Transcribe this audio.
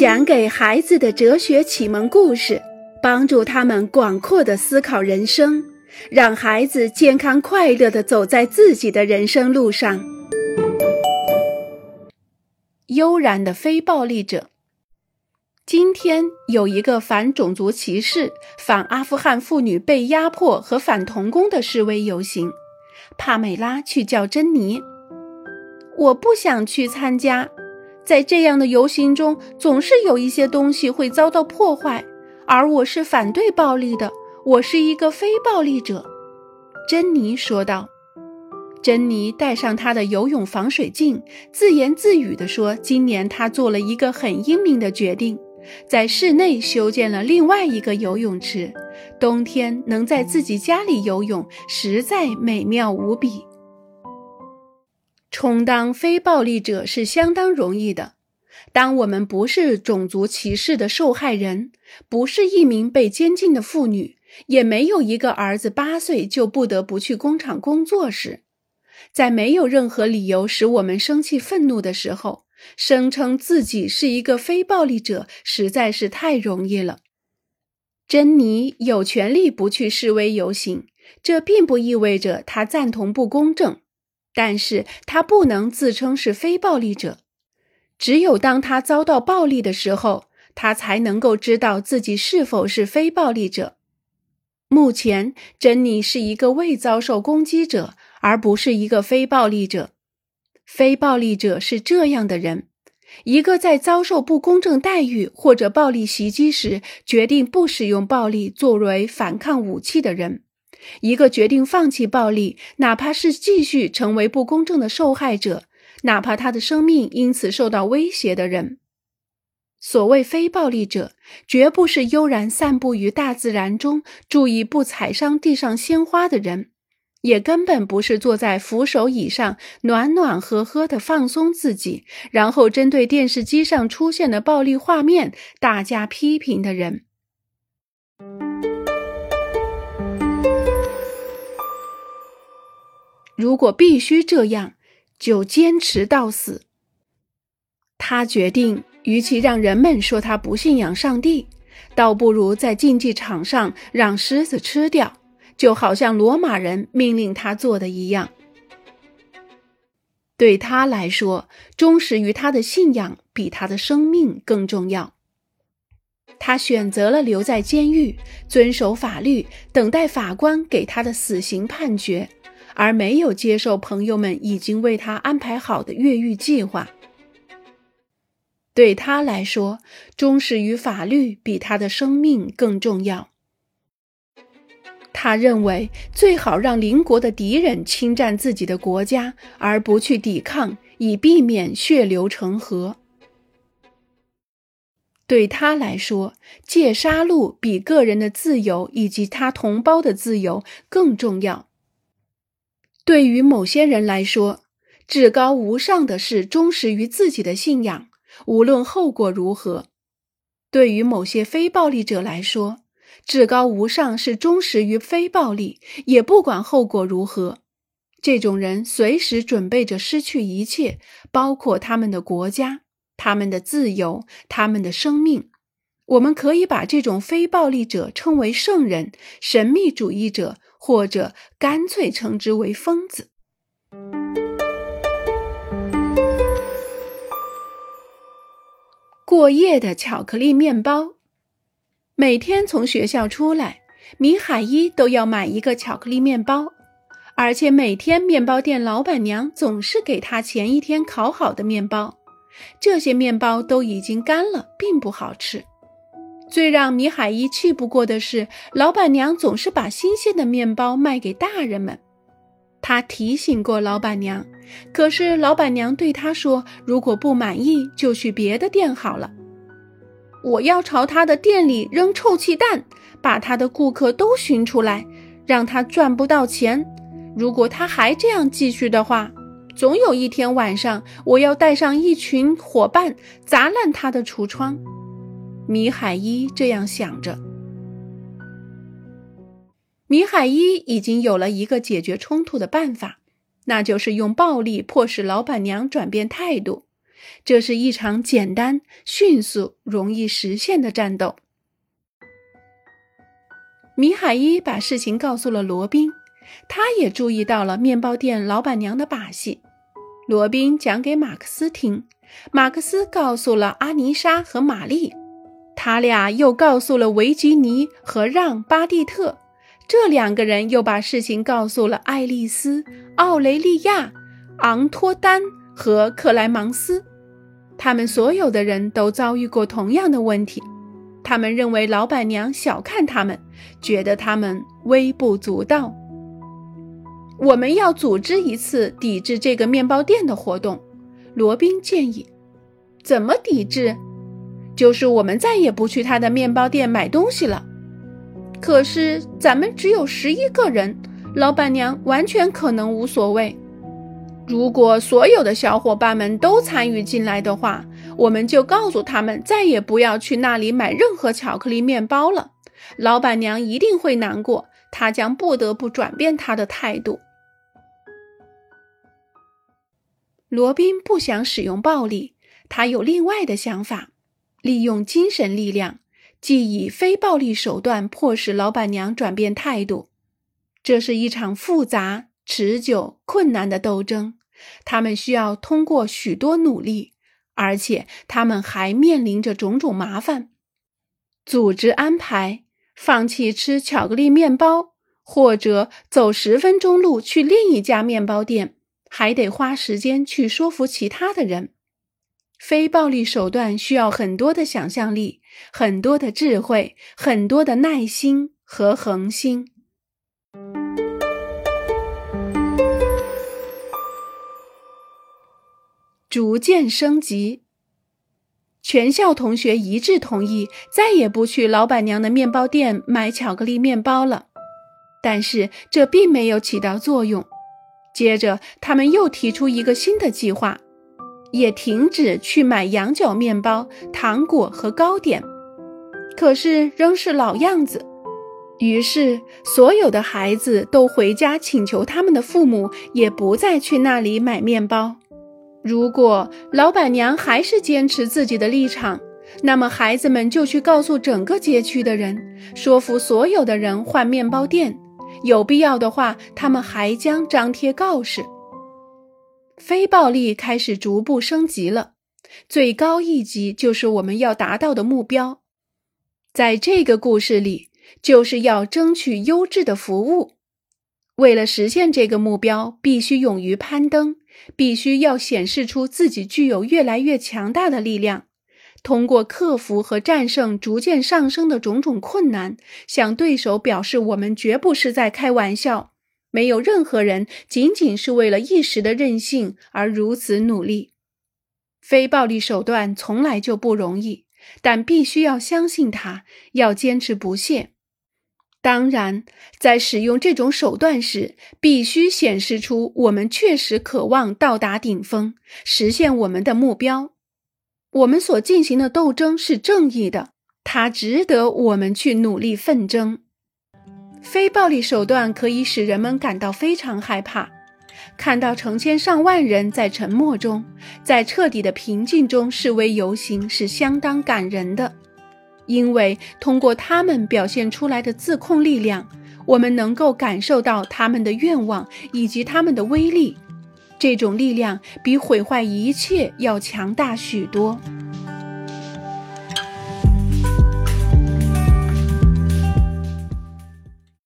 讲给孩子的哲学启蒙故事，帮助他们广阔的思考人生，让孩子健康快乐的走在自己的人生路上。悠然的非暴力者。今天有一个反种族歧视、反阿富汗妇女被压迫和反童工的示威游行。帕美拉去叫珍妮。我不想去参加，在这样的游行中，总是有一些东西会遭到破坏，而我是反对暴力的，我是一个非暴力者。”珍妮说道。珍妮戴上她的游泳防水镜，自言自语地说：“今年她做了一个很英明的决定，在室内修建了另外一个游泳池。冬天能在自己家里游泳，实在美妙无比。”充当非暴力者是相当容易的。当我们不是种族歧视的受害人，不是一名被监禁的妇女，也没有一个儿子八岁就不得不去工厂工作时，在没有任何理由使我们生气愤怒的时候，声称自己是一个非暴力者实在是太容易了。珍妮有权利不去示威游行，这并不意味着她赞同不公正。但是他不能自称是非暴力者，只有当他遭到暴力的时候，他才能够知道自己是否是非暴力者。目前，珍妮是一个未遭受攻击者，而不是一个非暴力者。非暴力者是这样的人：一个在遭受不公正待遇或者暴力袭击时，决定不使用暴力作为反抗武器的人。一个决定放弃暴力，哪怕是继续成为不公正的受害者，哪怕他的生命因此受到威胁的人。所谓非暴力者，绝不是悠然散步于大自然中，注意不踩伤地上鲜花的人，也根本不是坐在扶手椅上暖暖和和的放松自己，然后针对电视机上出现的暴力画面大加批评的人。如果必须这样，就坚持到死。他决定，与其让人们说他不信仰上帝，倒不如在竞技场上让狮子吃掉，就好像罗马人命令他做的一样。对他来说，忠实于他的信仰比他的生命更重要。他选择了留在监狱，遵守法律，等待法官给他的死刑判决。而没有接受朋友们已经为他安排好的越狱计划。对他来说，忠实于法律比他的生命更重要。他认为最好让邻国的敌人侵占自己的国家，而不去抵抗，以避免血流成河。对他来说，戒杀戮比个人的自由以及他同胞的自由更重要。对于某些人来说，至高无上的是忠实于自己的信仰，无论后果如何；对于某些非暴力者来说，至高无上是忠实于非暴力，也不管后果如何。这种人随时准备着失去一切，包括他们的国家、他们的自由、他们的生命。我们可以把这种非暴力者称为圣人、神秘主义者。或者干脆称之为疯子。过夜的巧克力面包，每天从学校出来，米海伊都要买一个巧克力面包，而且每天面包店老板娘总是给他前一天烤好的面包，这些面包都已经干了，并不好吃。最让米海伊气不过的是，老板娘总是把新鲜的面包卖给大人们。他提醒过老板娘，可是老板娘对他说：“如果不满意，就去别的店好了。”我要朝他的店里扔臭气弹，把他的顾客都熏出来，让他赚不到钱。如果他还这样继续的话，总有一天晚上，我要带上一群伙伴砸烂他的橱窗。米海伊这样想着。米海伊已经有了一个解决冲突的办法，那就是用暴力迫使老板娘转变态度，这是一场简单、迅速、容易实现的战斗。米海伊把事情告诉了罗宾，他也注意到了面包店老板娘的把戏。罗宾讲给马克思听，马克思告诉了阿尼莎和玛丽，他俩又告诉了维吉尼和让·巴蒂特，这两个人又把事情告诉了爱丽丝、奥雷利亚、昂托丹和克莱芒斯。他们所有的人都遭遇过同样的问题。他们认为老板娘小看他们，觉得他们微不足道。我们要组织一次抵制这个面包店的活动，罗宾建议。怎么抵制？就是我们再也不去他的面包店买东西了。可是咱们只有十一个人，老板娘完全可能无所谓。如果所有的小伙伴们都参与进来的话，我们就告诉他们再也不要去那里买任何巧克力面包了。老板娘一定会难过，她将不得不转变她的态度。罗宾不想使用暴力，他有另外的想法：利用精神力量，即以非暴力手段迫使老板娘转变态度。这是一场复杂、持久、困难的斗争。他们需要通过许多努力，而且他们还面临着种种麻烦：组织安排、放弃吃巧克力面包，或者走十分钟路去另一家面包店，还得花时间去说服其他的人。非暴力手段需要很多的想象力、很多的智慧、很多的耐心和恒心。逐渐升级，全校同学一致同意再也不去老板娘的面包店买巧克力面包了。但是这并没有起到作用。接着，他们又提出一个新的计划，也停止去买羊角面包、糖果和糕点。可是仍是老样子。于是，所有的孩子都回家请求他们的父母也不再去那里买面包。如果老板娘还是坚持自己的立场，那么孩子们就去告诉整个街区的人，说服所有的人换面包店。有必要的话，他们还将张贴告示。非暴力开始逐步升级了，最高一级就是我们要达到的目标。在这个故事里，就是要争取优质的服务。为了实现这个目标，必须勇于攀登。必须要显示出自己具有越来越强大的力量，通过克服和战胜逐渐上升的种种困难，向对手表示我们绝不是在开玩笑。没有任何人仅仅是为了一时的任性而如此努力。非暴力手段从来就不容易，但必须要相信它，要坚持不懈。当然，在使用这种手段时，必须显示出我们确实渴望到达顶峰，实现我们的目标。我们所进行的斗争是正义的，它值得我们去努力奋争。非暴力手段可以使人们感到非常害怕，看到成千上万人在沉默中，在彻底的平静中示威游行，是相当感人的。因为通过他们表现出来的自控力量，我们能够感受到他们的愿望以及他们的威力。这种力量比毁坏一切要强大许多。